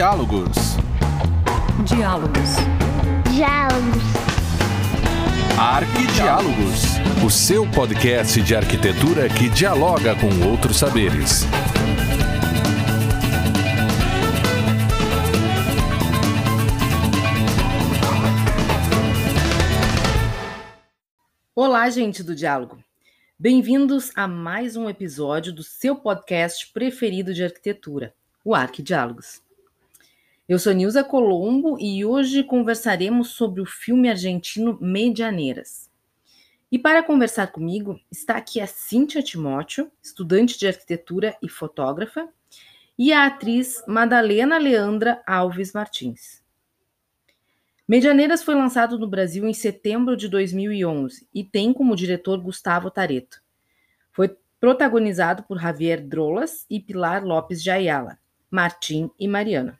Diálogos. Diálogos. Diálogos. Arquidiálogos. O seu podcast de arquitetura que dialoga com outros saberes. Olá, gente do Diálogo. Bem-vindos a mais um episódio do seu podcast preferido de arquitetura, o Arquidiálogos. Eu sou Nilza Colombo e hoje conversaremos sobre o filme argentino Medianeiras. E para conversar comigo está aqui a Cíntia Timóteo, estudante de arquitetura e fotógrafa, e a atriz Madalena Leandra Alves Martins. Medianeiras foi lançado no Brasil em setembro de 2011 e tem como diretor Gustavo Tareto. Foi protagonizado por Javier Drolas e Pilar Lopes de Ayala, Martim e Mariana.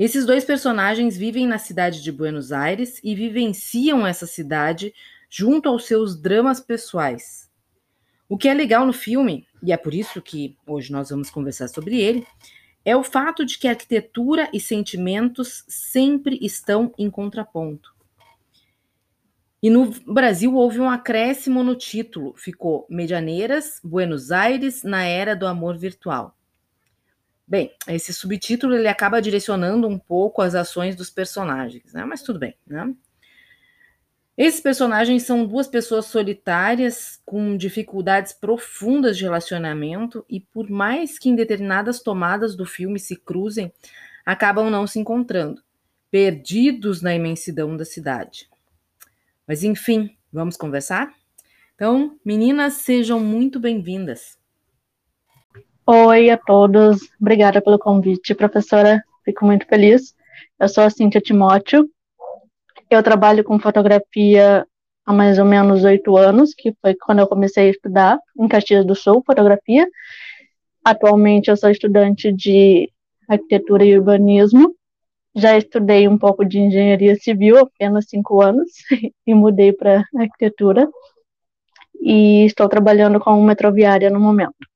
Esses dois personagens vivem na cidade de Buenos Aires e vivenciam essa cidade junto aos seus dramas pessoais. O que é legal no filme, e é por isso que hoje nós vamos conversar sobre ele, é o fato de que arquitetura e sentimentos sempre estão em contraponto. E no Brasil houve um acréscimo no título, ficou Medianeiras, Buenos Aires na era do amor virtual. Bem, esse subtítulo ele acaba direcionando um pouco as ações dos personagens, né? Mas tudo bem, né? Esses personagens são duas pessoas solitárias com dificuldades profundas de relacionamento e por mais que em determinadas tomadas do filme se cruzem, acabam não se encontrando, perdidos na imensidão da cidade. Mas enfim, vamos conversar? Então, meninas, sejam muito bem-vindas. Oi a todos, obrigada pelo convite, professora. Fico muito feliz. Eu sou a Cíntia Timóteo, eu trabalho com fotografia há mais ou menos oito anos, que foi quando eu comecei a estudar em Caxias do Sul, fotografia. Atualmente eu sou estudante de arquitetura e urbanismo. Já estudei um pouco de engenharia civil, apenas cinco anos, e mudei para arquitetura. E estou trabalhando com metroviária no momento.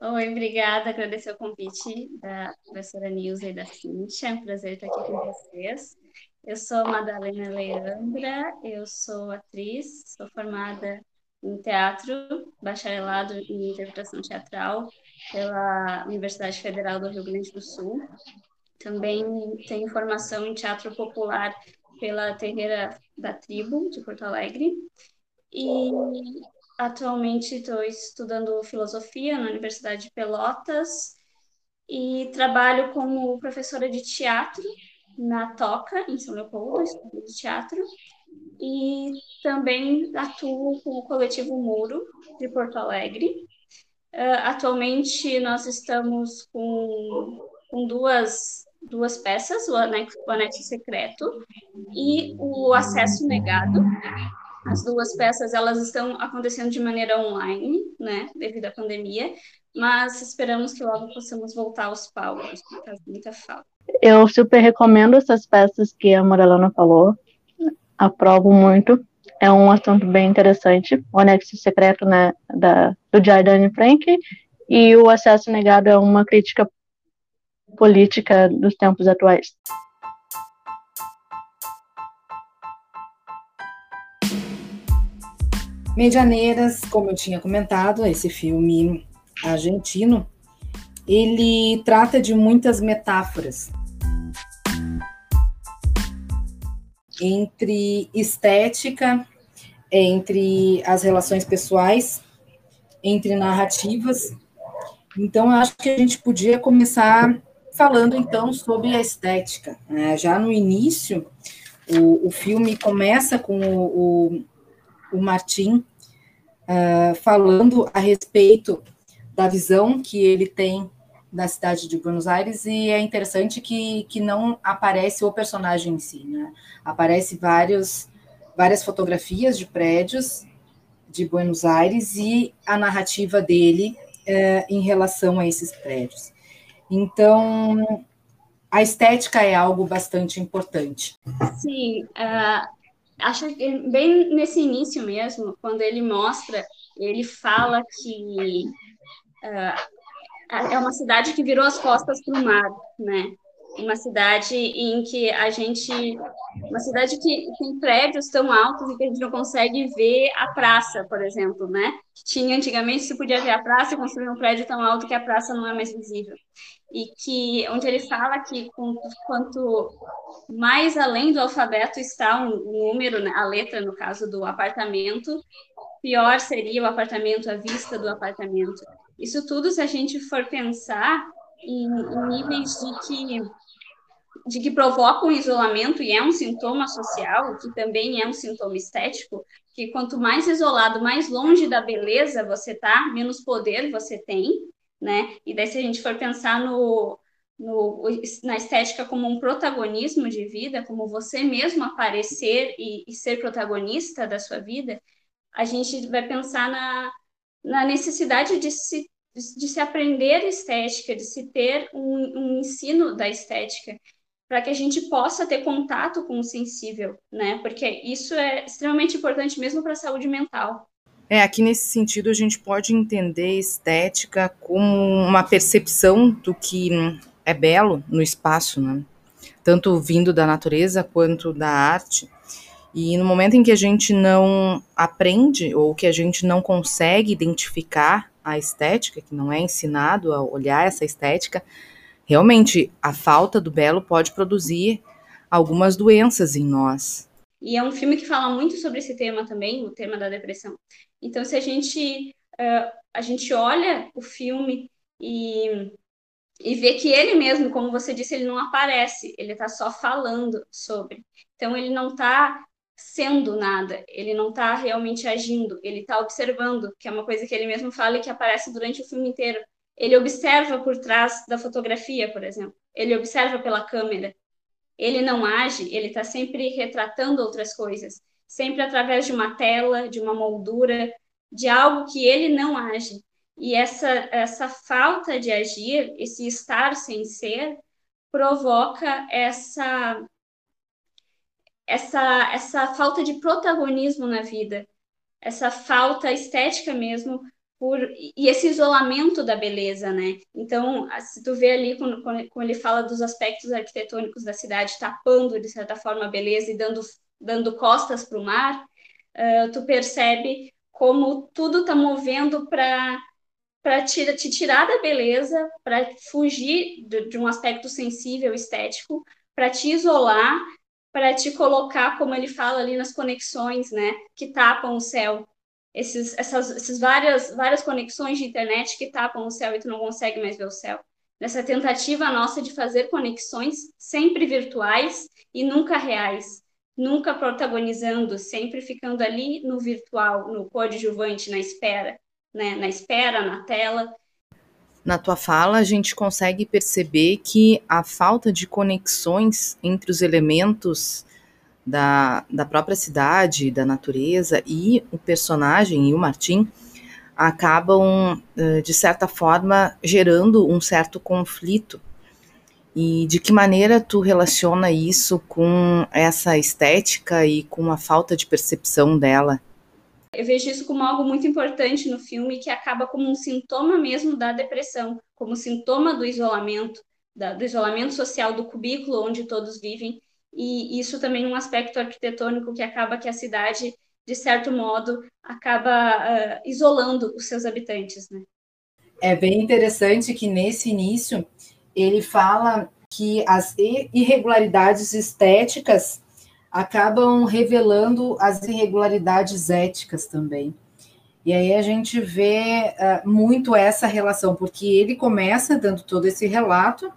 Oi, obrigada. Agradecer o convite da professora Nilza e da Cíntia. É um prazer estar aqui com vocês. Eu sou Madalena Leandra, eu sou atriz, sou formada em teatro, bacharelado em interpretação teatral pela Universidade Federal do Rio Grande do Sul. Também tenho formação em teatro popular pela Terreira da Tribo, de Porto Alegre. E atualmente estou estudando filosofia na Universidade de Pelotas e trabalho como professora de teatro na Toca, em São Leopoldo, estudo de teatro, e também atuo com o coletivo Muro, de Porto Alegre. Uh, atualmente, nós estamos com, com duas, duas peças, o anexo, o anexo secreto e o acesso negado. As duas peças elas estão acontecendo de maneira online, né, devido à pandemia, mas esperamos que logo possamos voltar aos palcos, porque faz muita falta. Eu super recomendo essas peças que a Morelana falou. Aprovo muito. É um assunto bem interessante. O anexo secreto né, da, do Jardine Frank e o acesso negado é uma crítica política dos tempos atuais. Medianeiras, como eu tinha comentado, esse filme argentino, ele trata de muitas metáforas entre estética, entre as relações pessoais, entre narrativas. Então, acho que a gente podia começar falando então sobre a estética. Né? Já no início, o, o filme começa com o, o Martim uh, falando a respeito da visão que ele tem da cidade de Buenos Aires e é interessante que, que não aparece o personagem em si, né? Aparece vários, várias fotografias de prédios de Buenos Aires e a narrativa dele é, em relação a esses prédios. Então, a estética é algo bastante importante. Sim, uh, acho que bem nesse início mesmo, quando ele mostra, ele fala que uh, é uma cidade que virou as costas para o mar, né? Uma cidade em que a gente. Uma cidade que tem prédios tão altos e que a gente não consegue ver a praça, por exemplo, né? Tinha antigamente se podia ver a praça construir um prédio tão alto que a praça não é mais visível. E que onde ele fala que quanto mais além do alfabeto está um número, né? a letra no caso do apartamento, pior seria o apartamento, a vista do apartamento. Isso tudo, se a gente for pensar em, em níveis de que de que provocam isolamento e é um sintoma social, que também é um sintoma estético, que quanto mais isolado, mais longe da beleza você tá, menos poder você tem, né? E daí se a gente for pensar no, no na estética como um protagonismo de vida, como você mesmo aparecer e, e ser protagonista da sua vida, a gente vai pensar na, na necessidade de se, de se aprender estética, de se ter um, um ensino da estética, para que a gente possa ter contato com o sensível, né? Porque isso é extremamente importante mesmo para a saúde mental. É, aqui nesse sentido a gente pode entender estética como uma percepção do que é belo no espaço, né? Tanto vindo da natureza quanto da arte. E no momento em que a gente não aprende ou que a gente não consegue identificar a estética, que não é ensinado a olhar essa estética, realmente a falta do belo pode produzir algumas doenças em nós. E é um filme que fala muito sobre esse tema também, o tema da depressão. Então, se a gente uh, a gente olha o filme e e vê que ele mesmo, como você disse, ele não aparece, ele está só falando sobre. Então, ele não está sendo nada, ele não está realmente agindo, ele está observando, que é uma coisa que ele mesmo fala e que aparece durante o filme inteiro. Ele observa por trás da fotografia, por exemplo. Ele observa pela câmera. Ele não age, ele está sempre retratando outras coisas, sempre através de uma tela, de uma moldura, de algo que ele não age. E essa, essa falta de agir, esse estar sem ser, provoca essa essa, essa falta de protagonismo na vida, essa falta estética mesmo, por, e esse isolamento da beleza, né? Então, se tu vê ali, quando, quando ele fala dos aspectos arquitetônicos da cidade, tapando, de certa forma, a beleza e dando, dando costas para o mar, uh, tu percebe como tudo está movendo para para te, te, tirar da beleza, para fugir de, de, um aspecto sensível, estético, para te isolar para te colocar, como ele fala ali nas conexões, né, que tapam o céu. Esses, essas, essas várias, várias conexões de internet que tapam o céu e tu não consegue mais ver o céu. Nessa tentativa nossa de fazer conexões sempre virtuais e nunca reais, nunca protagonizando, sempre ficando ali no virtual, no coadjuvante, na espera, né, na espera, na tela, na tua fala, a gente consegue perceber que a falta de conexões entre os elementos da, da própria cidade, da natureza e o personagem e o Martim acabam, de certa forma, gerando um certo conflito. E de que maneira tu relaciona isso com essa estética e com a falta de percepção dela? Eu vejo isso como algo muito importante no filme, que acaba como um sintoma mesmo da depressão, como sintoma do isolamento, da, do isolamento social, do cubículo onde todos vivem, e isso também um aspecto arquitetônico que acaba que a cidade, de certo modo, acaba uh, isolando os seus habitantes, né? É bem interessante que nesse início ele fala que as irregularidades estéticas acabam revelando as irregularidades éticas também. E aí a gente vê uh, muito essa relação, porque ele começa dando todo esse relato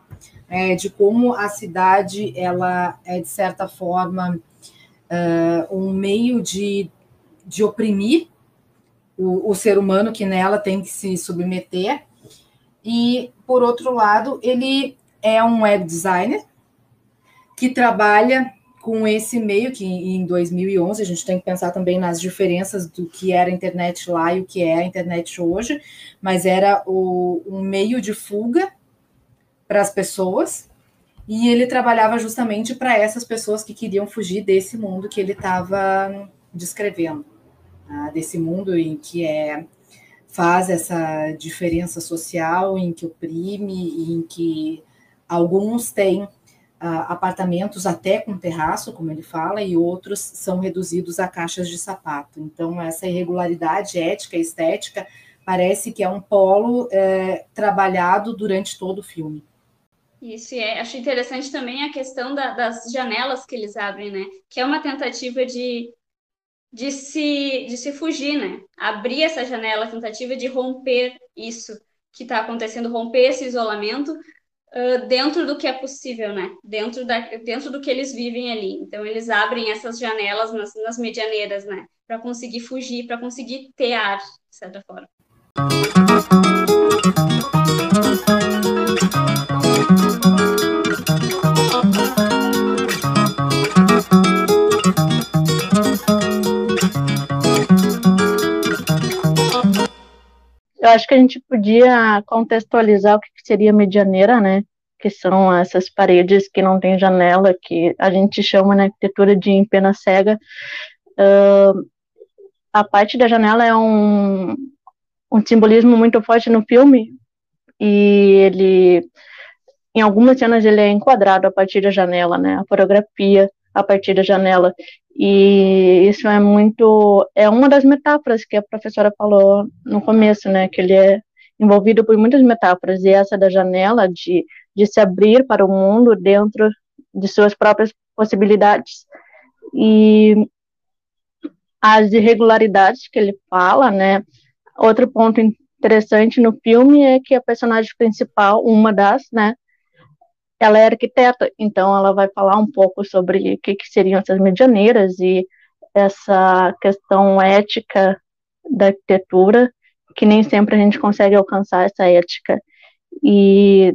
é, de como a cidade ela é de certa forma uh, um meio de, de oprimir o, o ser humano que nela tem que se submeter. E por outro lado, ele é um web designer que trabalha com esse meio que em 2011 a gente tem que pensar também nas diferenças do que era a internet lá e o que é a internet hoje, mas era o, um meio de fuga para as pessoas e ele trabalhava justamente para essas pessoas que queriam fugir desse mundo que ele estava descrevendo, tá? desse mundo em que é faz essa diferença social em que oprime, em que alguns têm apartamentos até com terraço, como ele fala, e outros são reduzidos a caixas de sapato. Então, essa irregularidade ética e estética parece que é um polo é, trabalhado durante todo o filme. Isso, e é, acho interessante também a questão da, das janelas que eles abrem, né? Que é uma tentativa de, de, se, de se fugir, né? Abrir essa janela, tentativa de romper isso que está acontecendo, romper esse isolamento, uh, dentro do que é possível, né? Dentro, da, dentro do que eles vivem ali. Então, eles abrem essas janelas nas, nas medianeiras, né? Para conseguir fugir, para conseguir ter ar, de certa forma. Eu acho que a gente podia contextualizar o que seria medianeira, né? Que são essas paredes que não tem janela, que a gente chama na arquitetura de empena cega. Uh, a parte da janela é um, um simbolismo muito forte no filme, e ele, em algumas cenas, ele é enquadrado a partir da janela, né? A fotografia a partir da janela. E isso é muito. É uma das metáforas que a professora falou no começo, né? Que ele é envolvido por muitas metáforas. E essa da janela, de, de se abrir para o mundo dentro de suas próprias possibilidades. E as irregularidades que ele fala, né? Outro ponto interessante no filme é que a personagem principal, uma das, né? Ela é arquiteta, então ela vai falar um pouco sobre o que, que seriam essas medianeiras e essa questão ética da arquitetura, que nem sempre a gente consegue alcançar essa ética. E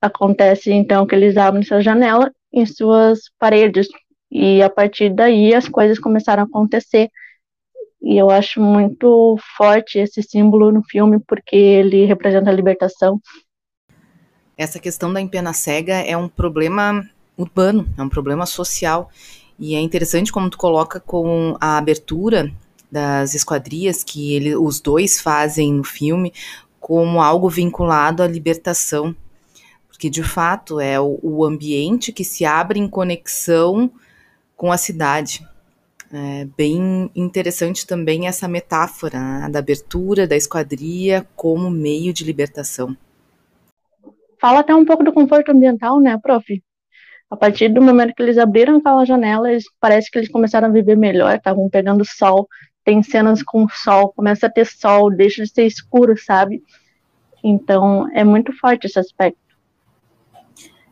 acontece então que eles abrem essa janela em suas paredes, e a partir daí as coisas começaram a acontecer. E eu acho muito forte esse símbolo no filme, porque ele representa a libertação essa questão da empena cega é um problema urbano, é um problema social. E é interessante como tu coloca com a abertura das esquadrias que ele, os dois fazem no filme como algo vinculado à libertação. Porque, de fato, é o, o ambiente que se abre em conexão com a cidade. É bem interessante também essa metáfora né, da abertura da esquadria como meio de libertação fala até um pouco do conforto ambiental, né, prof? A partir do momento que eles abriram aquela janela, eles, parece que eles começaram a viver melhor, estavam pegando sol, tem cenas com sol, começa a ter sol, deixa de ser escuro, sabe? Então, é muito forte esse aspecto.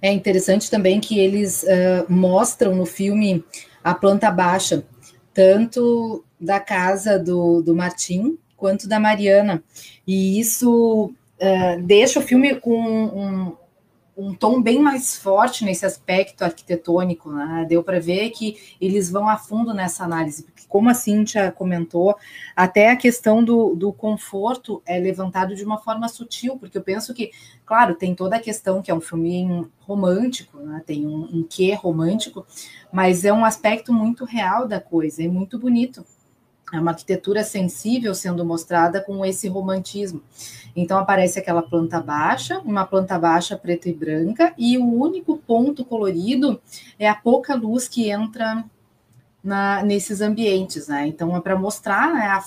É interessante também que eles uh, mostram no filme a planta baixa, tanto da casa do, do Martim quanto da Mariana. E isso uh, deixa o filme com um, um, tom bem mais forte nesse aspecto arquitetônico, né? Deu para ver que eles vão a fundo nessa análise, porque como a Cíntia comentou, até a questão do, do conforto é levantado de uma forma sutil, porque eu penso que, claro, tem toda a questão que é um filme romântico, né? tem um, um quê romântico, mas é um aspecto muito real da coisa, é muito bonito. É uma arquitetura sensível sendo mostrada com esse romantismo. Então aparece aquela planta baixa, uma planta baixa preta e branca, e o único ponto colorido é a pouca luz que entra na, nesses ambientes, né? Então é para mostrar né, a,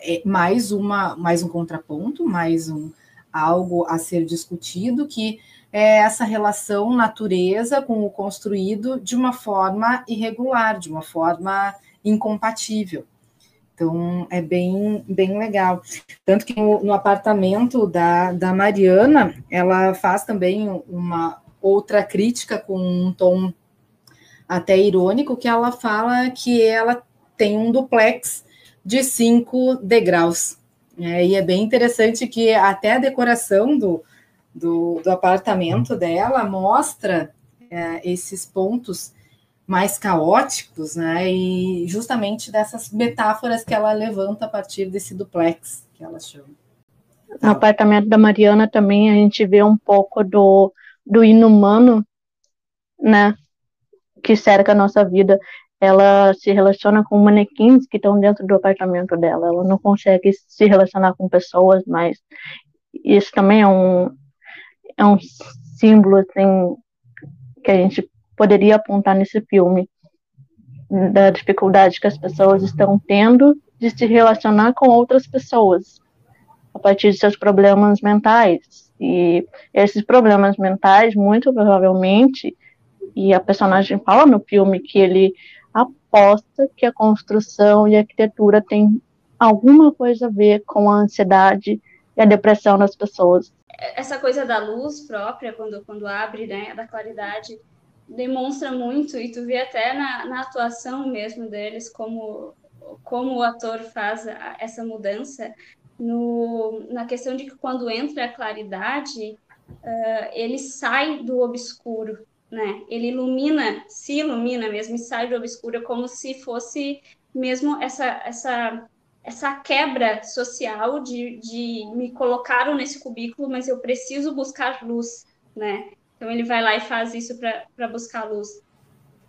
é mais uma mais um contraponto, mais um algo a ser discutido que é essa relação natureza com o construído de uma forma irregular, de uma forma incompatível. Então, é bem, bem legal. Tanto que no, no, apartamento da, da Mariana, ela faz também uma outra crítica com um tom até irônico, que ela fala que ela tem um duplex de cinco degraus. É, e é bem interessante que até a decoração do, do, do apartamento dela mostra é, esses pontos mais caóticos, né? E justamente dessas metáforas que ela levanta a partir desse duplex que ela chama. No apartamento da Mariana também a gente vê um pouco do, do inumano, né? Que cerca a nossa vida. ela se relaciona com manequins que estão dentro do apartamento dela. Ela não consegue se relacionar com pessoas, mas isso também é um, é um símbolo assim, que a gente poderia apontar nesse filme da dificuldade que as pessoas estão tendo de se relacionar com outras pessoas a partir de seus problemas mentais. E esses problemas mentais, muito provavelmente, e a personagem fala no filme que ele aposta que a construção e a arquitetura tem alguma coisa a ver com a ansiedade e a depressão das pessoas. Essa coisa da luz própria, quando, quando abre, né, da claridade, demonstra muito, e tu vê até na, na atuação mesmo deles, como, como o ator faz a, essa mudança, no, na questão de que quando entra a claridade, uh, ele sai do obscuro, né? Ele ilumina, se ilumina mesmo e sai do obscuro como se fosse mesmo essa essa essa quebra social de, de me colocaram nesse cubículo, mas eu preciso buscar luz, né? Então ele vai lá e faz isso para buscar luz.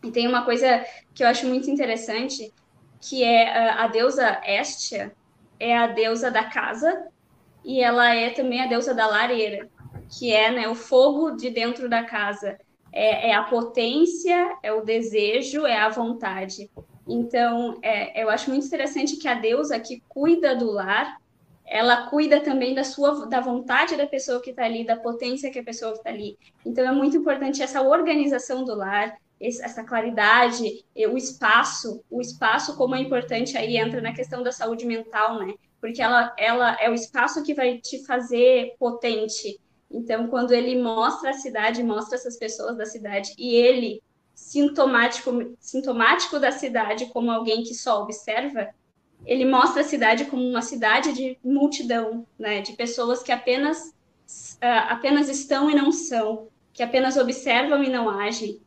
E tem uma coisa que eu acho muito interessante, que é a, deusa Estia, é a deusa da casa e ela é também a deusa da lareira, que é né, o fogo de dentro da casa é, é a potência, é o desejo, é a vontade. Então, é, eu acho muito interessante que a deusa que cuida do lar, ela cuida também da sua da vontade da pessoa que está ali, da potência que a pessoa está ali. Então, é muito importante essa organização do lar, essa claridade, o espaço, o espaço como é importante aí entra na questão da saúde mental, né? Porque ela, ela é o espaço que vai te fazer potente, então, quando ele mostra a cidade, mostra essas pessoas da cidade, e ele, sintomático, sintomático da cidade, como alguém que só observa, ele mostra a cidade como uma cidade de multidão, né, de pessoas que apenas, uh, apenas estão e não são, que apenas observam e não agem,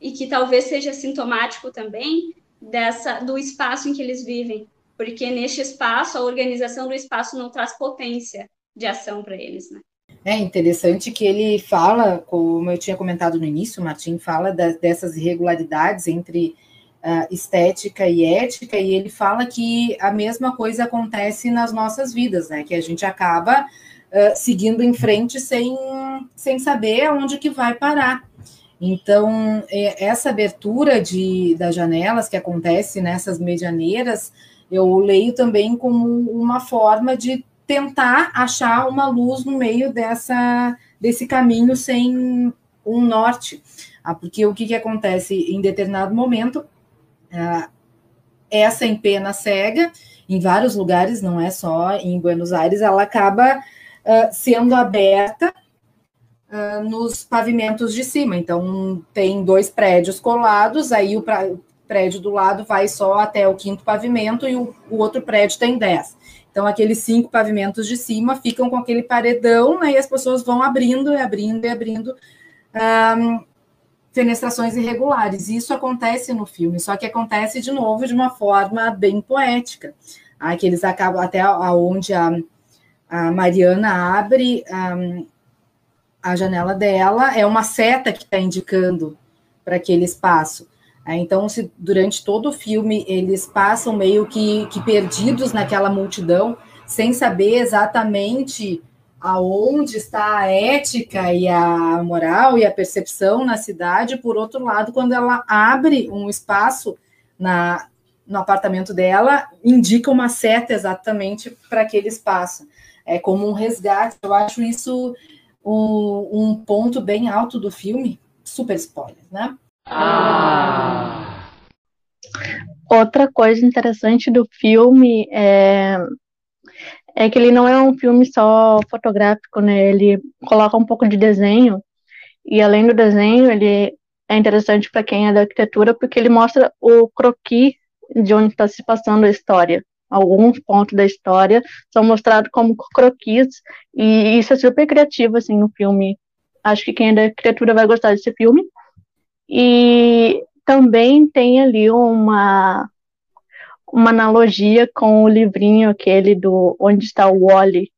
e que talvez seja sintomático também dessa do espaço em que eles vivem, porque neste espaço a organização do espaço não traz potência de ação para eles, né? É interessante que ele fala, como eu tinha comentado no início, o Martim fala da, dessas irregularidades entre uh, estética e ética, e ele fala que a mesma coisa acontece nas nossas vidas, né? Que a gente acaba uh, seguindo em frente sem, sem saber aonde que vai parar. Então, essa abertura de, das janelas que acontece nessas medianeiras, eu leio também como uma forma de tentar achar uma luz no meio dessa desse caminho sem um norte. Ah, porque o que, que acontece em determinado momento, ah, essa empena cega, em vários lugares, não é só em Buenos Aires, ela acaba ah, sendo aberta ah, nos pavimentos de cima. Então, tem dois prédios colados, aí o prédio do lado vai só até o quinto pavimento e o, o outro prédio tem dez. Então, aqueles cinco pavimentos de cima ficam com aquele paredão, né, e as pessoas vão abrindo e abrindo e abrindo um, fenestrações irregulares. Isso acontece no filme, só que acontece de novo de uma forma bem poética. Aí que eles acabam até aonde a, a Mariana abre a janela dela, é uma seta que está indicando para aquele espaço. É, então, se durante todo o filme eles passam meio que, que perdidos naquela multidão, sem saber exatamente aonde está a ética e a moral e a percepção na cidade, por outro lado, quando ela abre um espaço na, no apartamento dela, indica uma seta exatamente para aquele espaço. É como um resgate. Eu acho isso um, um ponto bem alto do filme. Super spoiler, né? Ah. Outra coisa interessante do filme é, é que ele não é um filme só fotográfico, né? Ele coloca um pouco de desenho e além do desenho, ele é interessante para quem é da arquitetura porque ele mostra o croquis de onde está se passando a história. Alguns pontos da história são mostrados como croquis e isso é super criativo assim no filme. Acho que quem é da arquitetura vai gostar desse filme. E também tem ali uma, uma analogia com o livrinho aquele do Onde está o Wally,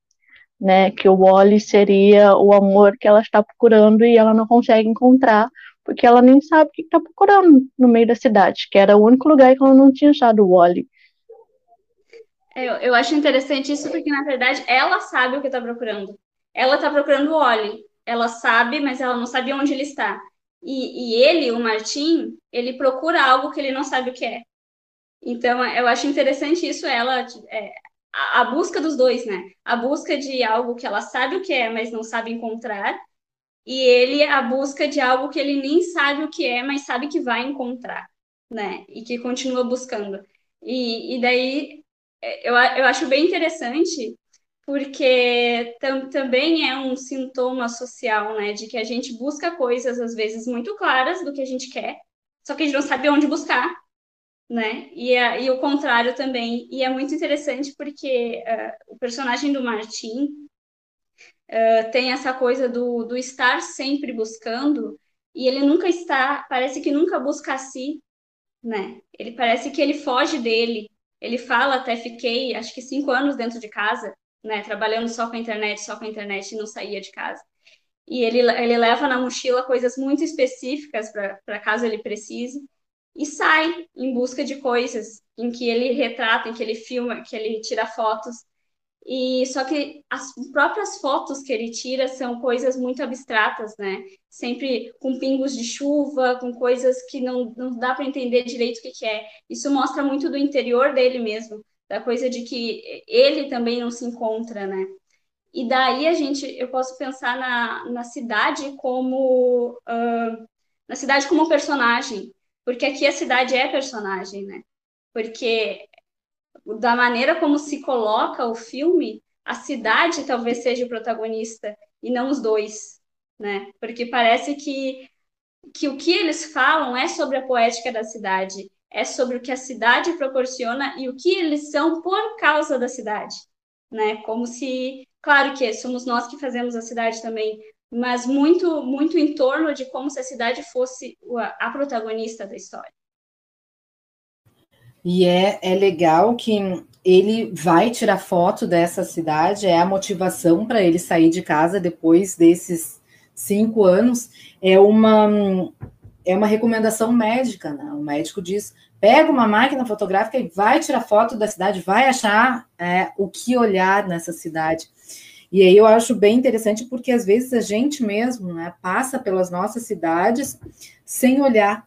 né? Que o Wally seria o amor que ela está procurando e ela não consegue encontrar porque ela nem sabe o que está procurando no meio da cidade, que era o único lugar que ela não tinha achado o Wally. Eu, eu acho interessante isso porque, na verdade, ela sabe o que está procurando. Ela está procurando o Wally. Ela sabe, mas ela não sabe onde ele está. E, e ele, o Martim, ele procura algo que ele não sabe o que é. Então, eu acho interessante isso, ela, é, a, a, busca dos dois, né? A busca de algo que ela sabe o que é, mas não sabe encontrar, e ele a busca de algo que ele nem sabe o que é, mas sabe que vai encontrar, né? E que continua buscando. E, e daí eu, eu acho bem interessante, porque tam, também é um sintoma social, né? De que a gente busca coisas, às vezes, muito claras do que a gente quer, só que a gente não sabe onde buscar, né? E, a, e o contrário também. E é muito interessante porque uh, o personagem do Martin uh, tem essa coisa do, do estar sempre buscando e ele nunca está, parece que nunca busca a si, né? Ele parece que ele foge dele. Ele fala até fiquei, acho que cinco anos dentro de casa, né? Trabalhando só com a internet, só com a internet e não saía de casa. E ele, ele leva na mochila coisas muito específicas para caso ele precise e sai em busca de coisas em que ele retrata, em que ele filma, que ele tira fotos e só que as próprias fotos que ele tira são coisas muito abstratas, né? Sempre com pingos de chuva, com coisas que não, não dá para entender direito o que, que é. Isso mostra muito do interior dele mesmo, da coisa de que ele também não se encontra, né? E daí a gente, eu posso pensar na, na cidade como uh, na cidade como personagem, porque aqui a cidade é personagem, né? Porque da maneira como se coloca o filme, a cidade talvez seja o protagonista e não os dois, né? Porque parece que, que o que eles falam é sobre a poética da cidade, é sobre o que a cidade proporciona e o que eles são por causa da cidade, né? Como se, claro que somos nós que fazemos a cidade também, mas muito muito em torno de como se a cidade fosse a protagonista da história. E é, é legal que ele vai tirar foto dessa cidade, é a motivação para ele sair de casa depois desses cinco anos. É uma, é uma recomendação médica, né? O médico diz: pega uma máquina fotográfica e vai tirar foto da cidade, vai achar é, o que olhar nessa cidade. E aí eu acho bem interessante porque às vezes a gente mesmo né, passa pelas nossas cidades sem olhar,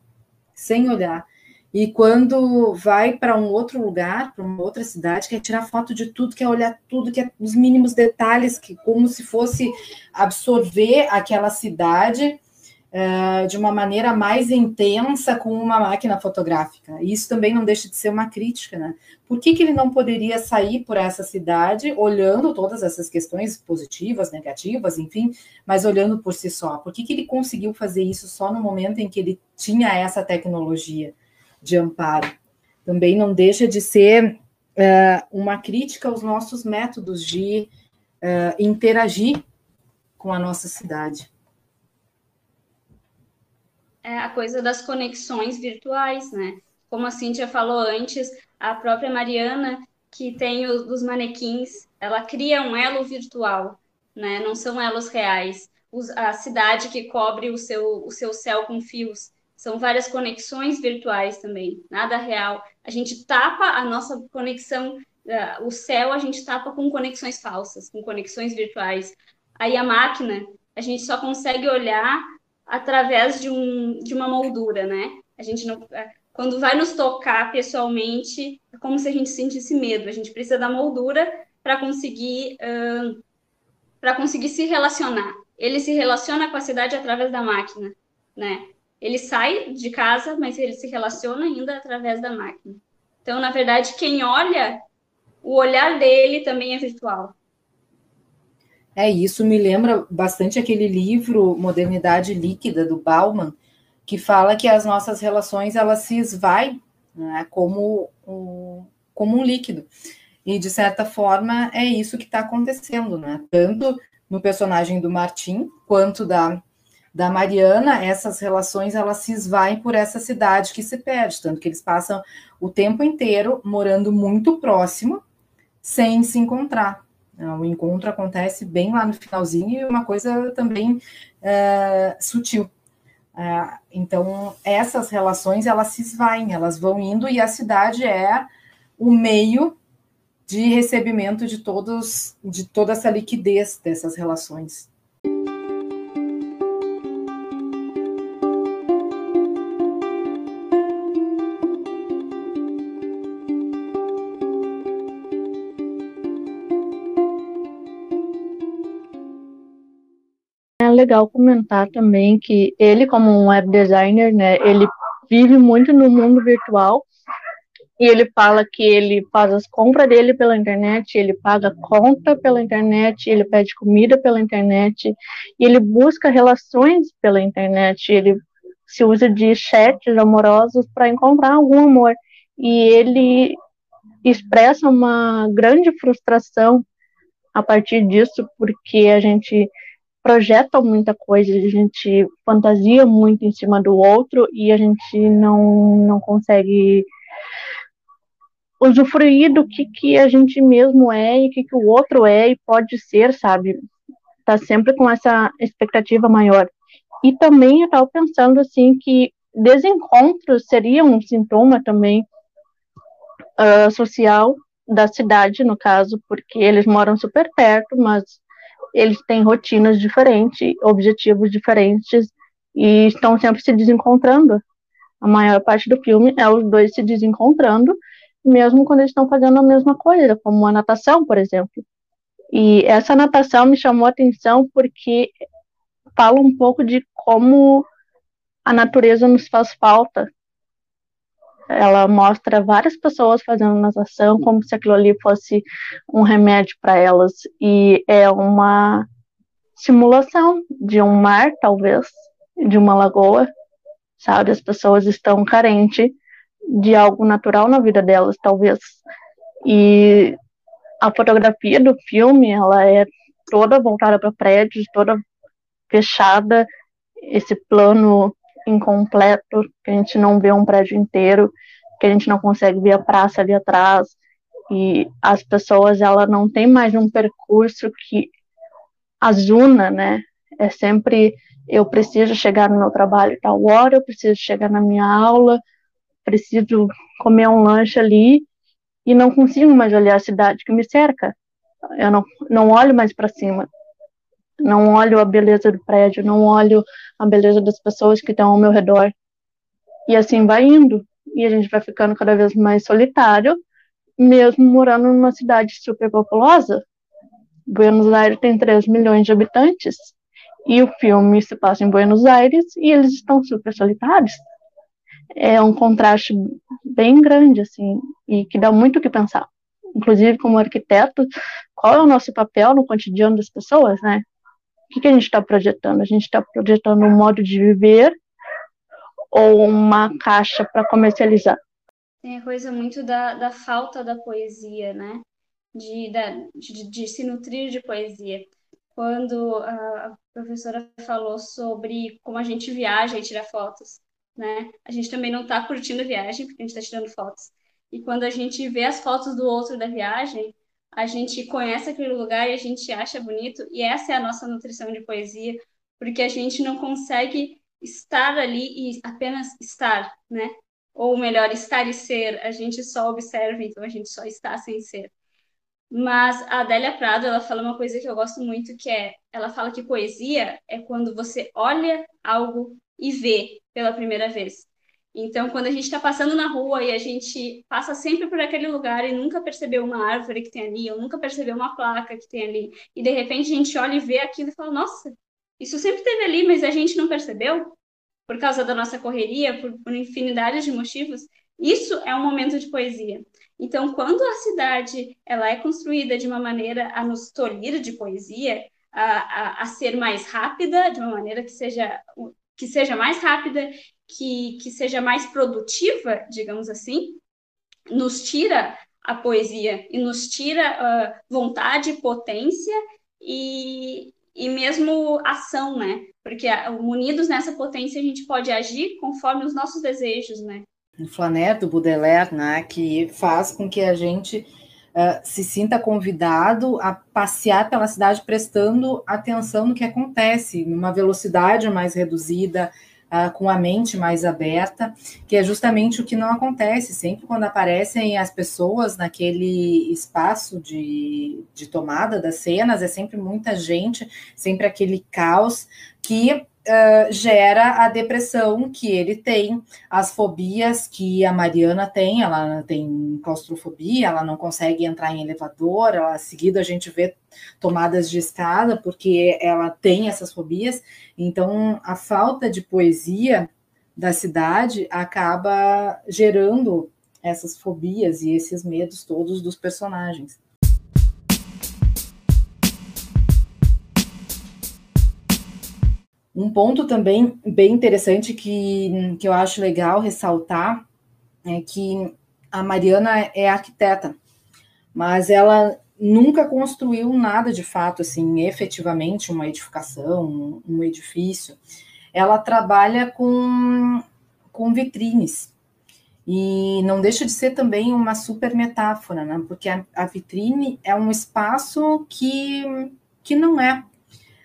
sem olhar. E quando vai para um outro lugar, para uma outra cidade, quer tirar foto de tudo, quer olhar tudo, quer os mínimos detalhes, que como se fosse absorver aquela cidade uh, de uma maneira mais intensa com uma máquina fotográfica. E isso também não deixa de ser uma crítica, né? Por que, que ele não poderia sair por essa cidade olhando todas essas questões positivas, negativas, enfim, mas olhando por si só? Por que, que ele conseguiu fazer isso só no momento em que ele tinha essa tecnologia? de amparo. Também não deixa de ser uh, uma crítica aos nossos métodos de uh, interagir com a nossa cidade. É a coisa das conexões virtuais, né? Como a Cíntia falou antes, a própria Mariana, que tem os, os manequins, ela cria um elo virtual, né? Não são elos reais. Os, a cidade que cobre o seu, o seu céu com fios são várias conexões virtuais também, nada real. A gente tapa a nossa conexão, uh, o céu a gente tapa com conexões falsas, com conexões virtuais. Aí a máquina, a gente só consegue olhar através de, um, de uma moldura, né? A gente não, é, quando vai nos tocar pessoalmente, é como se a gente sentisse medo. A gente precisa da moldura para conseguir uh, para conseguir se relacionar. Ele se relaciona com a cidade através da máquina, né? Ele sai de casa, mas ele se relaciona ainda através da máquina. Então, na verdade, quem olha, o olhar dele também é virtual. É, isso me lembra bastante aquele livro Modernidade Líquida, do Bauman, que fala que as nossas relações, elas se esvaem né, como, um, como um líquido. E, de certa forma, é isso que está acontecendo, né? Tanto no personagem do Martim, quanto da da Mariana, essas relações elas se esvaem por essa cidade que se perde, tanto que eles passam o tempo inteiro morando muito próximo, sem se encontrar. O encontro acontece bem lá no finalzinho e uma coisa também é, sutil. Uh, então, essas relações, elas se esvaem, elas vão indo, e a cidade é o meio de recebimento de todos, de toda essa liquidez dessas relações. Legal comentar também que ele, como um web designer, né, ele vive muito no mundo virtual e ele fala que ele faz as compras dele pela internet, ele paga conta pela internet, ele pede comida pela internet, ele busca relações pela internet, ele se usa de chats amorosos para encontrar algum amor. E ele expressa uma grande frustração a partir disso, porque a gente projeta muita coisa, a gente fantasia muito em cima do outro e a gente não, não consegue usufruir do que, que a gente mesmo é e o que, que o outro é e pode ser, sabe? Tá sempre com essa expectativa maior. E também eu estava pensando assim que desencontro seria um sintoma também uh, social da cidade, no caso, porque eles moram super perto, mas eles têm rotinas diferentes, objetivos diferentes e estão sempre se desencontrando. A maior parte do filme é os dois se desencontrando, mesmo quando eles estão fazendo a mesma coisa, como a natação, por exemplo. E essa natação me chamou a atenção porque fala um pouco de como a natureza nos faz falta, ela mostra várias pessoas fazendo natação como se aquilo ali fosse um remédio para elas e é uma simulação de um mar, talvez, de uma lagoa, sabe? As pessoas estão carentes de algo natural na vida delas, talvez. E a fotografia do filme, ela é toda voltada para prédios, toda fechada, esse plano incompleto, que a gente não vê um prédio inteiro, que a gente não consegue ver a praça ali atrás, e as pessoas, ela não tem mais um percurso que as una, né? É sempre, eu preciso chegar no meu trabalho tal hora, eu preciso chegar na minha aula, preciso comer um lanche ali, e não consigo mais olhar a cidade que me cerca. Eu não, não olho mais para cima não olho a beleza do prédio, não olho a beleza das pessoas que estão ao meu redor. E assim vai indo. E a gente vai ficando cada vez mais solitário, mesmo morando numa cidade super populosa. Buenos Aires tem 3 milhões de habitantes. E o filme se passa em Buenos Aires e eles estão super solitários. É um contraste bem grande, assim, e que dá muito o que pensar. Inclusive, como arquiteto, qual é o nosso papel no cotidiano das pessoas, né? Que, que a gente está projetando? A gente está projetando um modo de viver ou uma caixa para comercializar? Tem a coisa muito da, da falta da poesia, né? De, da, de, de se nutrir de poesia. Quando a professora falou sobre como a gente viaja e tira fotos, né? A gente também não está curtindo a viagem, porque a gente está tirando fotos. E quando a gente vê as fotos do outro da viagem, a gente conhece aquele lugar e a gente acha bonito, e essa é a nossa nutrição de poesia, porque a gente não consegue estar ali e apenas estar, né? Ou melhor, estar e ser, a gente só observa, então a gente só está sem ser. Mas a Adélia Prado, ela fala uma coisa que eu gosto muito, que é, ela fala que poesia é quando você olha algo e vê pela primeira vez. Então, quando a gente está passando na rua e a gente passa sempre por aquele lugar e nunca percebeu uma árvore que tem ali, ou nunca percebeu uma placa que tem ali, e de repente a gente olha e vê aquilo e fala: Nossa, isso sempre teve ali, mas a gente não percebeu por causa da nossa correria, por, por infinidade de motivos. Isso é um momento de poesia. Então, quando a cidade ela é construída de uma maneira a nos tolir de poesia, a, a, a ser mais rápida, de uma maneira que seja que seja mais rápida, que, que seja mais produtiva, digamos assim, nos tira a poesia e nos tira uh, vontade, potência e, e mesmo ação, né? Porque unidos nessa potência a gente pode agir conforme os nossos desejos, né? O Flaner do Baudelaire, né, que faz com que a gente uh, se sinta convidado a passear pela cidade prestando atenção no que acontece, numa velocidade mais reduzida, com a mente mais aberta, que é justamente o que não acontece. Sempre quando aparecem as pessoas naquele espaço de, de tomada das cenas, é sempre muita gente, sempre aquele caos que uh, gera a depressão que ele tem, as fobias que a Mariana tem, ela tem claustrofobia, ela não consegue entrar em elevador, ela seguida a gente vê tomadas de escada porque ela tem essas fobias. Então, a falta de poesia da cidade acaba gerando essas fobias e esses medos todos dos personagens. Um ponto também bem interessante que, que eu acho legal ressaltar é que a Mariana é arquiteta, mas ela nunca construiu nada de fato, assim, efetivamente, uma edificação, um, um edifício. Ela trabalha com, com vitrines. E não deixa de ser também uma super metáfora, né? Porque a, a vitrine é um espaço que, que não é.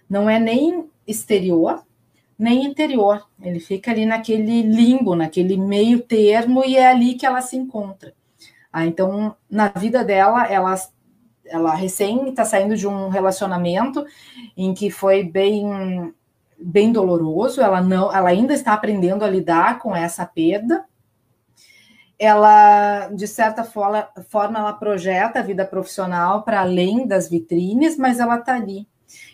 Não é nem exterior, nem interior. Ele fica ali naquele limbo, naquele meio termo, e é ali que ela se encontra. Ah, então, na vida dela, ela, ela recém está saindo de um relacionamento em que foi bem, bem doloroso. Ela não, ela ainda está aprendendo a lidar com essa perda. Ela, de certa forma, forma ela projeta a vida profissional para além das vitrines, mas ela está ali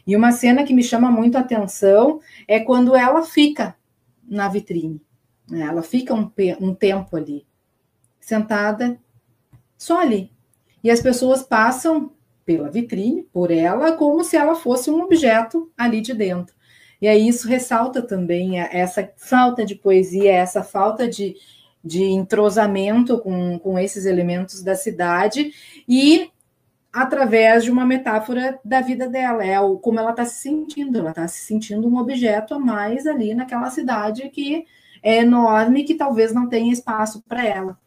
e uma cena que me chama muito a atenção é quando ela fica na vitrine. Né? Ela fica um, um tempo ali, sentada, só ali. E as pessoas passam pela vitrine, por ela, como se ela fosse um objeto ali de dentro. E aí isso ressalta também essa falta de poesia, essa falta de, de entrosamento com, com esses elementos da cidade e através de uma metáfora da vida dela, é o, como ela está se sentindo, ela está se sentindo um objeto a mais ali naquela cidade que é enorme, que talvez não tenha espaço para ela.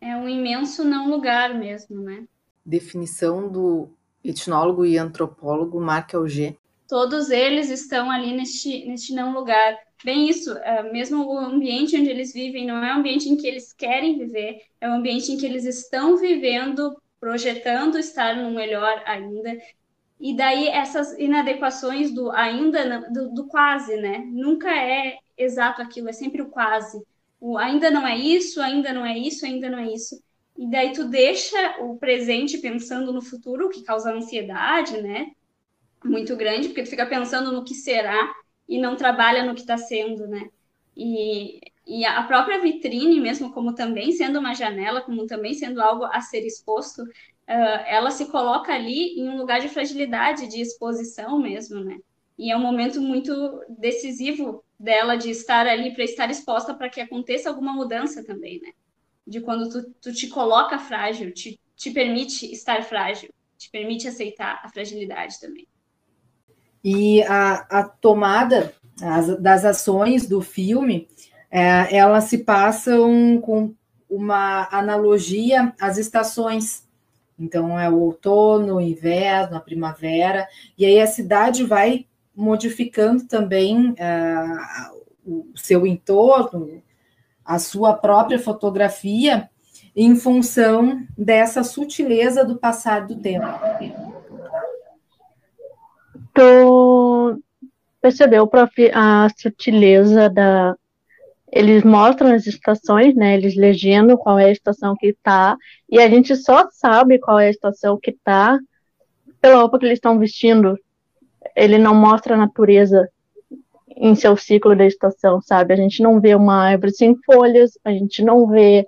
É um imenso não lugar mesmo, né? Definição do etnólogo e antropólogo Marc Auger. Todos eles estão ali neste, neste não lugar. Bem isso, é, mesmo o ambiente onde eles vivem não é o ambiente em que eles querem viver, é o ambiente em que eles estão vivendo projetando estar no melhor ainda. E daí essas inadequações do ainda, do, do, quase, né? Nunca é exato aquilo, é sempre o quase. O ainda não é isso, ainda não é isso, ainda não é isso. E daí tu deixa o presente pensando no futuro, o que causa ansiedade, né? Muito grande, porque tu fica pensando no que será e não trabalha no que está sendo, né? E e a própria vitrine, mesmo como também sendo uma janela, como também sendo algo a ser exposto, uh, ela se coloca ali em um lugar de fragilidade, de exposição mesmo, né? E é um momento muito decisivo dela de estar ali para estar exposta para que aconteça alguma mudança também, né? De quando tu, tu te coloca frágil, te, te permite estar frágil, te permite aceitar a fragilidade também. E a, a tomada as, das ações do filme é, elas se passam com uma analogia às estações. Então, é o outono, o inverno, a primavera, e aí a cidade vai modificando também uh, o seu entorno, a sua própria fotografia, em função dessa sutileza do passar do tempo. Tu percebeu, prof, a sutileza da, eles mostram as estações, né? Eles legendam qual é a estação que está, e a gente só sabe qual é a estação que está pela roupa que eles estão vestindo. Ele não mostra a natureza em seu ciclo da estação, sabe? A gente não vê uma árvore sem folhas, a gente não vê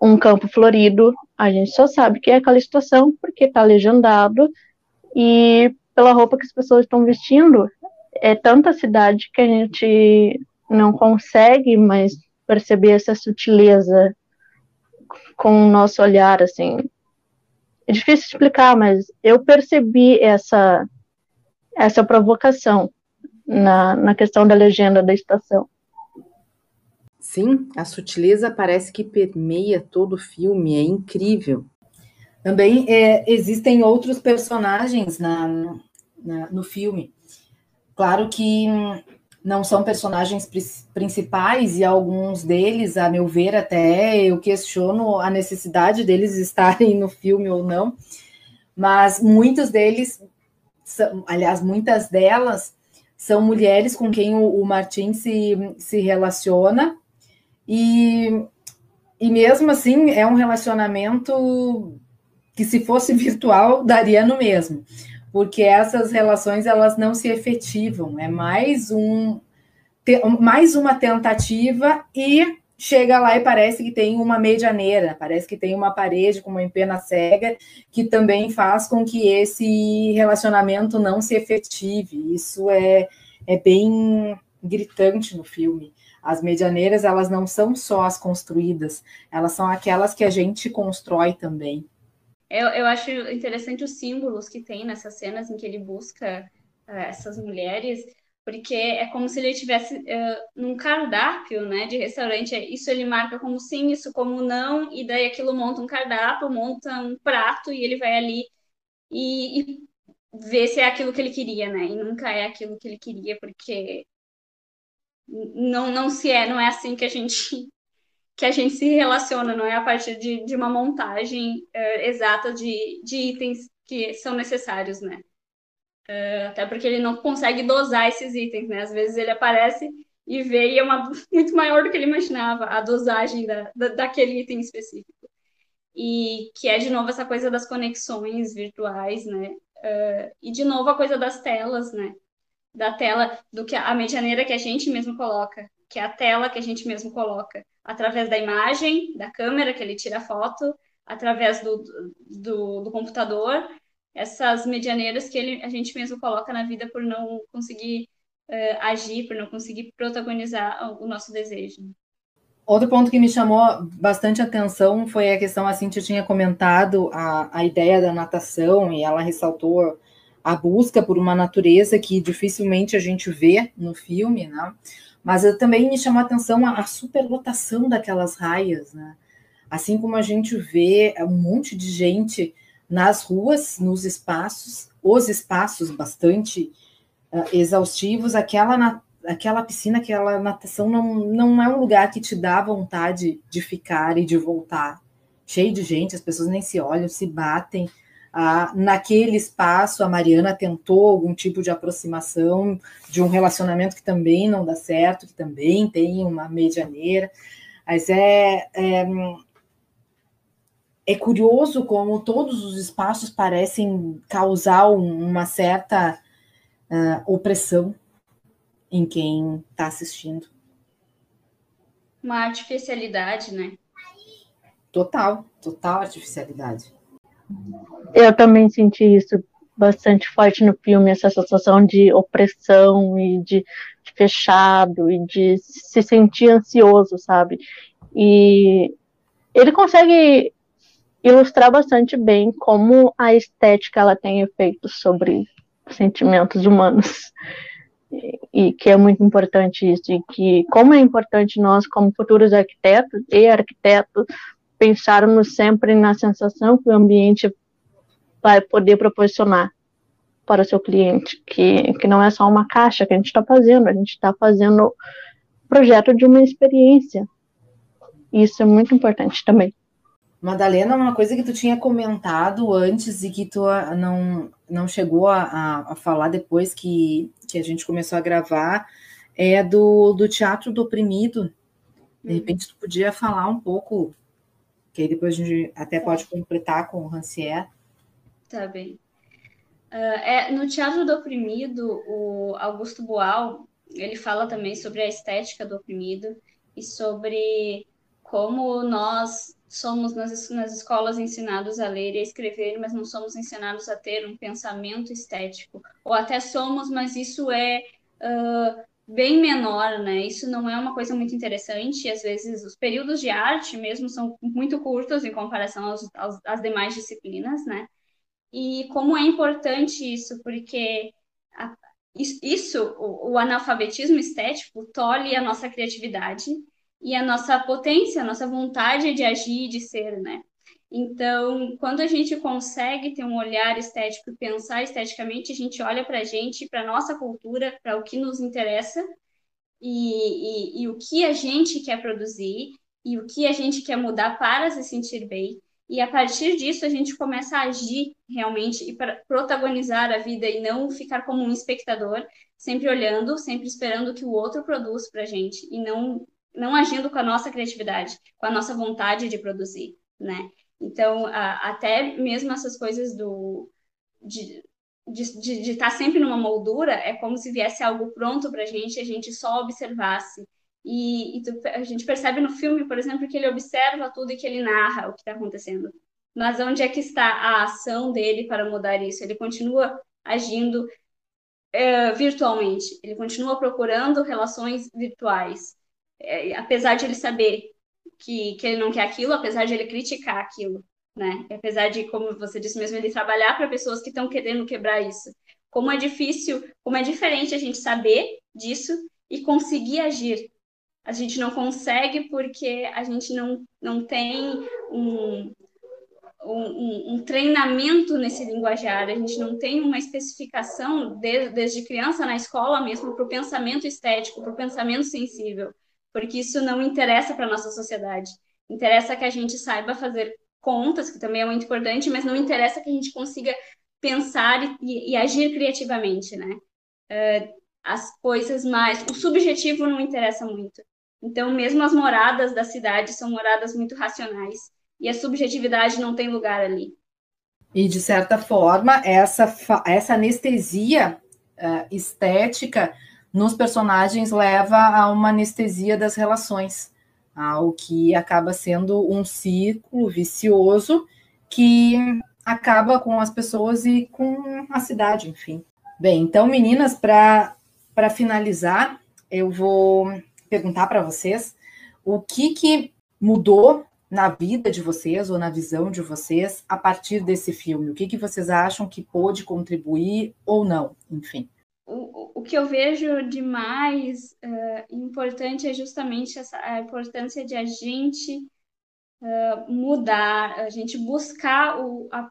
um campo florido, a gente só sabe que é aquela estação porque está legendado e pela roupa que as pessoas estão vestindo, é tanta cidade que a gente não consegue mais perceber essa sutileza com o nosso olhar, assim. É difícil explicar, mas eu percebi essa, essa provocação na, na questão da legenda da estação. Sim, a sutileza parece que permeia todo o filme, é incrível. Também é, existem outros personagens na, na, no filme. Claro que não são personagens principais e alguns deles, a meu ver, até eu questiono a necessidade deles estarem no filme ou não, mas muitos deles, são, aliás, muitas delas são mulheres com quem o, o Martin se, se relaciona e, e mesmo assim é um relacionamento que se fosse virtual daria no mesmo porque essas relações elas não se efetivam, é mais um mais uma tentativa e chega lá e parece que tem uma medianeira, parece que tem uma parede com uma empena cega que também faz com que esse relacionamento não se efetive. Isso é, é bem gritante no filme. As medianeiras, elas não são só as construídas, elas são aquelas que a gente constrói também. Eu, eu acho interessante os símbolos que tem nessas cenas em que ele busca uh, essas mulheres, porque é como se ele tivesse uh, num cardápio, né, de restaurante. É, isso ele marca como sim, isso como não, e daí aquilo monta um cardápio, monta um prato e ele vai ali e, e vê se é aquilo que ele queria, né? E nunca é aquilo que ele queria, porque não, não se é, não é assim que a gente que a gente se relaciona, não é a partir de, de uma montagem uh, exata de, de itens que são necessários, né? Uh, até porque ele não consegue dosar esses itens, né? Às vezes ele aparece e vê e é uma, muito maior do que ele imaginava, a dosagem da, da, daquele item específico. E que é, de novo, essa coisa das conexões virtuais, né? Uh, e, de novo, a coisa das telas, né? Da tela, do que a medianeira que a gente mesmo coloca, que é a tela que a gente mesmo coloca através da imagem, da câmera que ele tira a foto, através do, do, do computador, essas medianeiras que ele, a gente mesmo coloca na vida por não conseguir uh, agir, por não conseguir protagonizar o nosso desejo. Outro ponto que me chamou bastante atenção foi a questão, assim, que tinha comentado a, a ideia da natação e ela ressaltou a busca por uma natureza que dificilmente a gente vê no filme, né? Mas eu, também me chamou a atenção a, a superlotação daquelas raias, né? Assim como a gente vê um monte de gente nas ruas, nos espaços, os espaços bastante uh, exaustivos, aquela, na, aquela piscina, aquela natação não, não é um lugar que te dá vontade de ficar e de voltar. Cheio de gente, as pessoas nem se olham, se batem, ah, naquele espaço, a Mariana tentou algum tipo de aproximação de um relacionamento que também não dá certo, que também tem uma medianeira. Mas é, é, é curioso como todos os espaços parecem causar uma certa uh, opressão em quem está assistindo. Uma artificialidade, né? Total, total artificialidade. Eu também senti isso bastante forte no filme, essa sensação de opressão e de, fechado e de se sentir ansioso, sabe? E ele consegue ilustrar bastante bem como a estética ela tem efeitos sobre sentimentos humanos e, e que é muito importante isso e que como é importante nós como futuros arquitetos e arquitetos pensarmos sempre na sensação que o ambiente vai poder proporcionar para o seu cliente, que, que não é só uma caixa que a gente está fazendo, a gente está fazendo projeto de uma experiência. Isso é muito importante também. Madalena, uma coisa que tu tinha comentado antes e que tu ah, não, não chegou a, a, a falar depois que, que a gente começou a gravar é do, do teatro do oprimido. De uhum. repente, tu podia falar um pouco que aí depois a gente até pode completar com o Rancière. Tá bem. Uh, é, no Teatro do Oprimido, o Augusto Boal, ele fala também sobre a estética do oprimido e sobre como nós somos nas, nas escolas ensinados a ler e a escrever, mas não somos ensinados a ter um pensamento estético. Ou até somos, mas isso é uh, bem menor, né? Isso não é uma coisa muito interessante. Às vezes os períodos de arte mesmo são muito curtos em comparação aos, aos, às demais disciplinas, né? E como é importante isso, porque a, isso, o, o analfabetismo estético, tolhe a nossa criatividade e a nossa potência, a nossa vontade de agir e de ser, né? Então, quando a gente consegue ter um olhar estético e pensar esteticamente, a gente olha para a gente, para a nossa cultura, para o que nos interessa, e, e, e o que a gente quer produzir e o que a gente quer mudar para se sentir bem. E a partir disso a gente começa a agir realmente e para protagonizar a vida e não ficar como um espectador, sempre olhando, sempre esperando que o outro produz para a gente e não não agindo com a nossa criatividade, com a nossa vontade de produzir, né? Então, a, até mesmo essas coisas do de, estar sempre numa moldura é como se viesse algo pronto para a gente e a gente só observasse. E, e tu, a gente percebe no filme, por exemplo, que ele observa tudo e que ele narra o que está acontecendo. Mas onde é que está a ação dele para mudar isso? Ele continua agindo é, virtualmente, ele continua procurando relações virtuais. É, apesar de ele saber que, que ele não quer aquilo, apesar de ele criticar aquilo né? Apesar de, como você disse mesmo, ele trabalhar para pessoas que estão querendo quebrar isso. Como é difícil, como é diferente a gente saber disso e conseguir agir. A gente não consegue porque a gente não, não tem um, um, um, treinamento nesse linguajar, a gente não tem uma especificação de, desde criança na escola mesmo para o pensamento estético, para o pensamento sensível, porque isso não interessa para a nossa sociedade. Interessa que a gente saiba fazer contas, que também é muito importante, mas não interessa que a gente consiga pensar e, e agir criativamente, né? Uh, as coisas mais. O subjetivo não interessa muito. Então, mesmo as moradas da cidade são moradas muito racionais. E a subjetividade não tem lugar ali. E, de certa forma, essa, essa anestesia uh, estética nos personagens leva a uma anestesia das relações o que acaba sendo um círculo vicioso que acaba com as pessoas e com a cidade, enfim. Bem, então, meninas, para finalizar, eu vou perguntar para vocês o que, que mudou na vida de vocês ou na visão de vocês a partir desse filme. O que, que vocês acham que pôde contribuir ou não, enfim o, que eu vejo de mais uh, importante é justamente essa, a importância de a gente uh, mudar, a gente buscar o, a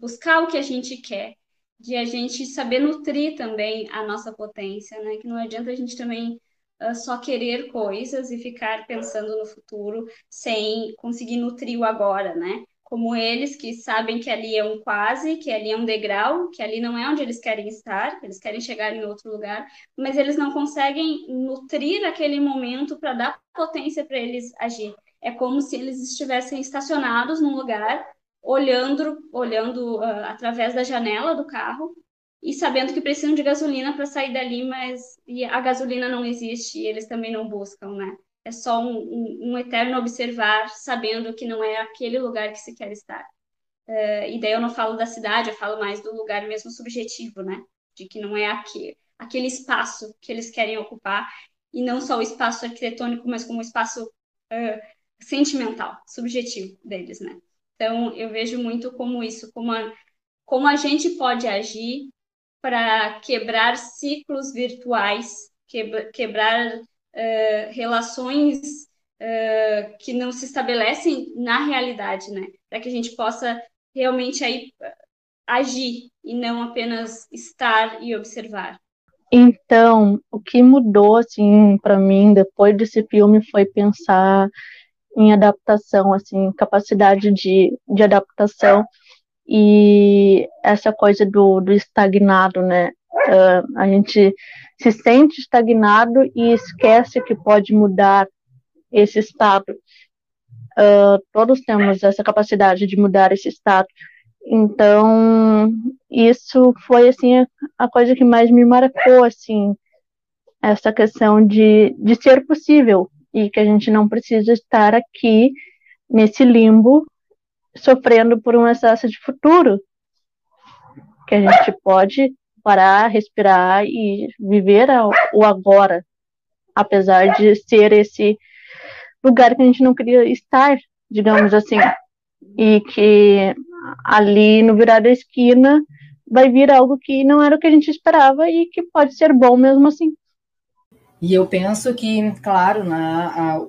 buscar o que a gente quer, de a gente saber nutrir também a nossa potência, né? Que não adianta a gente também uh, só querer coisas e ficar pensando no futuro sem conseguir nutrir o agora, né? Como eles que sabem que ali é um quase, que ali é um degrau, que ali não é onde eles querem estar, que eles querem chegar em outro lugar, mas eles não conseguem nutrir aquele momento para dar potência para eles agir. É como se eles estivessem estacionados num lugar, olhando, olhando uh, através da janela do carro e sabendo que precisam de gasolina para sair dali, mas a gasolina não existe e eles também não buscam, né? É só um, um, um, eterno observar, sabendo que não é aquele lugar que se quer estar. Uh, e daí eu não falo da cidade, eu falo mais do lugar mesmo subjetivo, né? De que não é aqui, aquele espaço que eles querem ocupar, e não só o espaço arquitetônico, mas como o espaço uh, sentimental, subjetivo deles, né? Então, eu vejo muito como isso, como a, como a gente pode agir para quebrar ciclos virtuais, quebra, quebrar uh, relações uh, que não se estabelecem na realidade, né? Para que a gente possa realmente aí agir e não apenas estar e observar. Então, o que mudou assim para mim depois desse filme foi pensar em adaptação, assim, capacidade de, de adaptação e essa coisa do, do estagnado, né? Uh, a gente se sente estagnado e esquece que pode mudar esse estado. Uh, todos temos essa capacidade de mudar esse estado. Então, isso foi assim a, coisa que mais me marcou, assim, essa questão de, de ser possível e que a gente não precisa estar aqui nesse limbo sofrendo por um excesso de futuro, que a gente pode parar, respirar e viver o agora, apesar de ser esse lugar que a gente não queria estar, digamos assim, e que ali no virar da esquina vai vir algo que não era o que a gente esperava e que pode ser bom mesmo assim. E eu penso que, claro, na, a,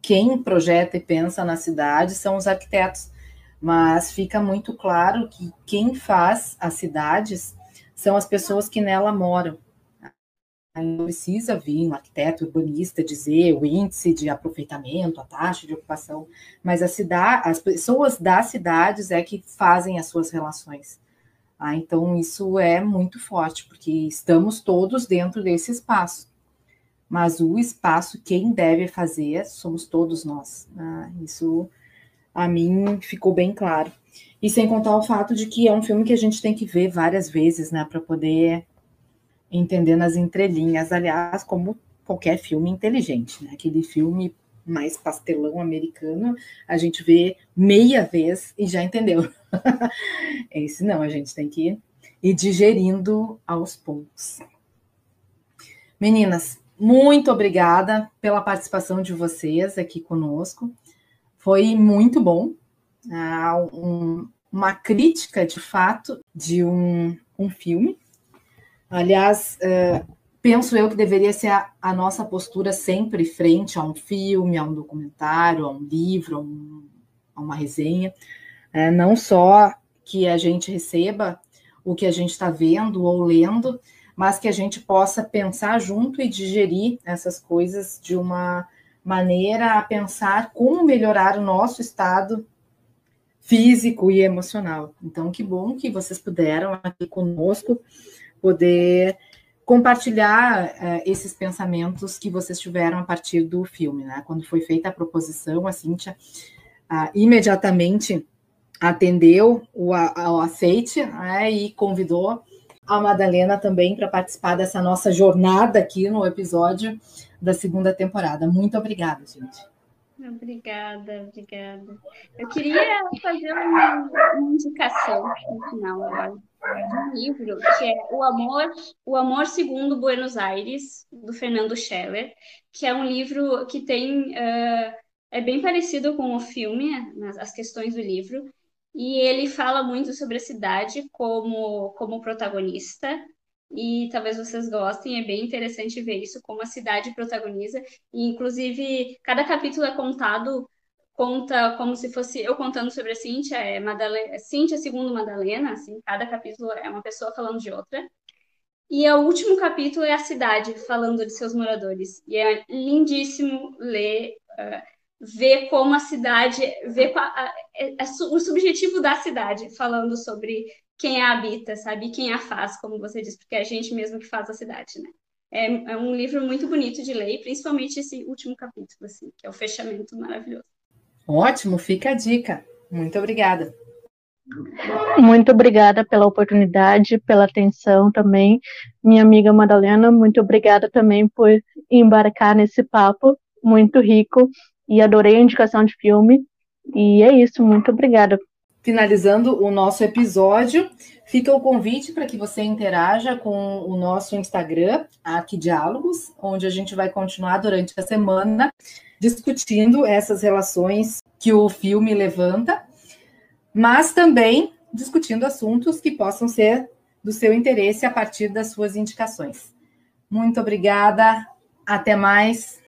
quem projeta e pensa na cidade são os arquitetos, mas fica muito claro que quem faz as cidades são as pessoas que nela moram. Não precisa vir um arquiteto urbanista dizer o índice de aproveitamento, a taxa de ocupação, mas a cidade, as pessoas das cidades é que fazem as suas relações. Ah, então, isso é muito forte, porque estamos todos dentro desse espaço. Mas o espaço, quem deve fazer, somos todos nós. Ah, isso, a mim, ficou bem claro. E sem contar o fato de que é um filme que a gente tem que ver várias vezes, né, para poder entender nas entrelinhas. Aliás, como qualquer filme inteligente, né? Aquele filme mais pastelão americano, a gente vê meia vez e já entendeu. Esse não, a gente tem que ir digerindo aos poucos. Meninas, muito obrigada pela participação de vocês aqui conosco. Foi muito bom. Ah, um, uma crítica, de fato, de um, um filme. Aliás, uh, penso eu que deveria ser a, a, nossa postura sempre frente a um filme, a um documentário, a um livro, a, um, a uma resenha. É, não só que a gente receba o que a gente está vendo ou lendo, mas que a gente possa pensar junto e digerir essas coisas de uma maneira a pensar como melhorar o nosso estado físico e emocional. Então, que bom que vocês puderam aqui conosco poder compartilhar uh, esses pensamentos que vocês tiveram a partir do filme, né? Quando foi feita a proposição, a Cíntia uh, imediatamente atendeu o, ao aceite né, e convidou a Madalena também para participar dessa nossa jornada aqui no episódio da segunda temporada. Muito obrigada, gente. Obrigada, obrigada. Eu queria fazer uma, uma indicação no final agora de um livro que é O Amor, O Amor Segundo Buenos Aires, do Fernando Scheller, que é um livro que tem uh, é bem parecido com o filme, as questões do livro, e ele fala muito sobre a cidade como, como protagonista, e talvez vocês gostem, é bem interessante ver isso, como a cidade protagoniza, e inclusive cada capítulo é contado, conta como se fosse eu contando sobre a Cíntia, é Madalena, é Cíntia segundo Madalena, assim, cada capítulo é uma pessoa falando de outra, e o último capítulo é a cidade falando de seus moradores, e é lindíssimo ler... Uh, ver como a cidade, ver a, a, a, o subjetivo da cidade, falando sobre quem a habita, sabe? Quem a faz, como você disse, porque é a gente mesmo que faz a cidade, né? É, é um livro muito bonito de ler, principalmente esse último capítulo, assim, que é o fechamento maravilhoso. Ótimo, fica a dica. Muito obrigada. Muito obrigada pela oportunidade, pela atenção também. Minha amiga Madalena, muito obrigada também por embarcar nesse papo muito rico e adorei a indicação de filme. E é isso, muito obrigada. Finalizando o nosso episódio, fica o convite para que você interaja com o nosso Instagram, Arquidiálogos, onde a gente vai continuar durante a semana discutindo essas relações que o filme levanta, mas também discutindo assuntos que possam ser do seu interesse a partir das suas indicações. Muito obrigada, até mais.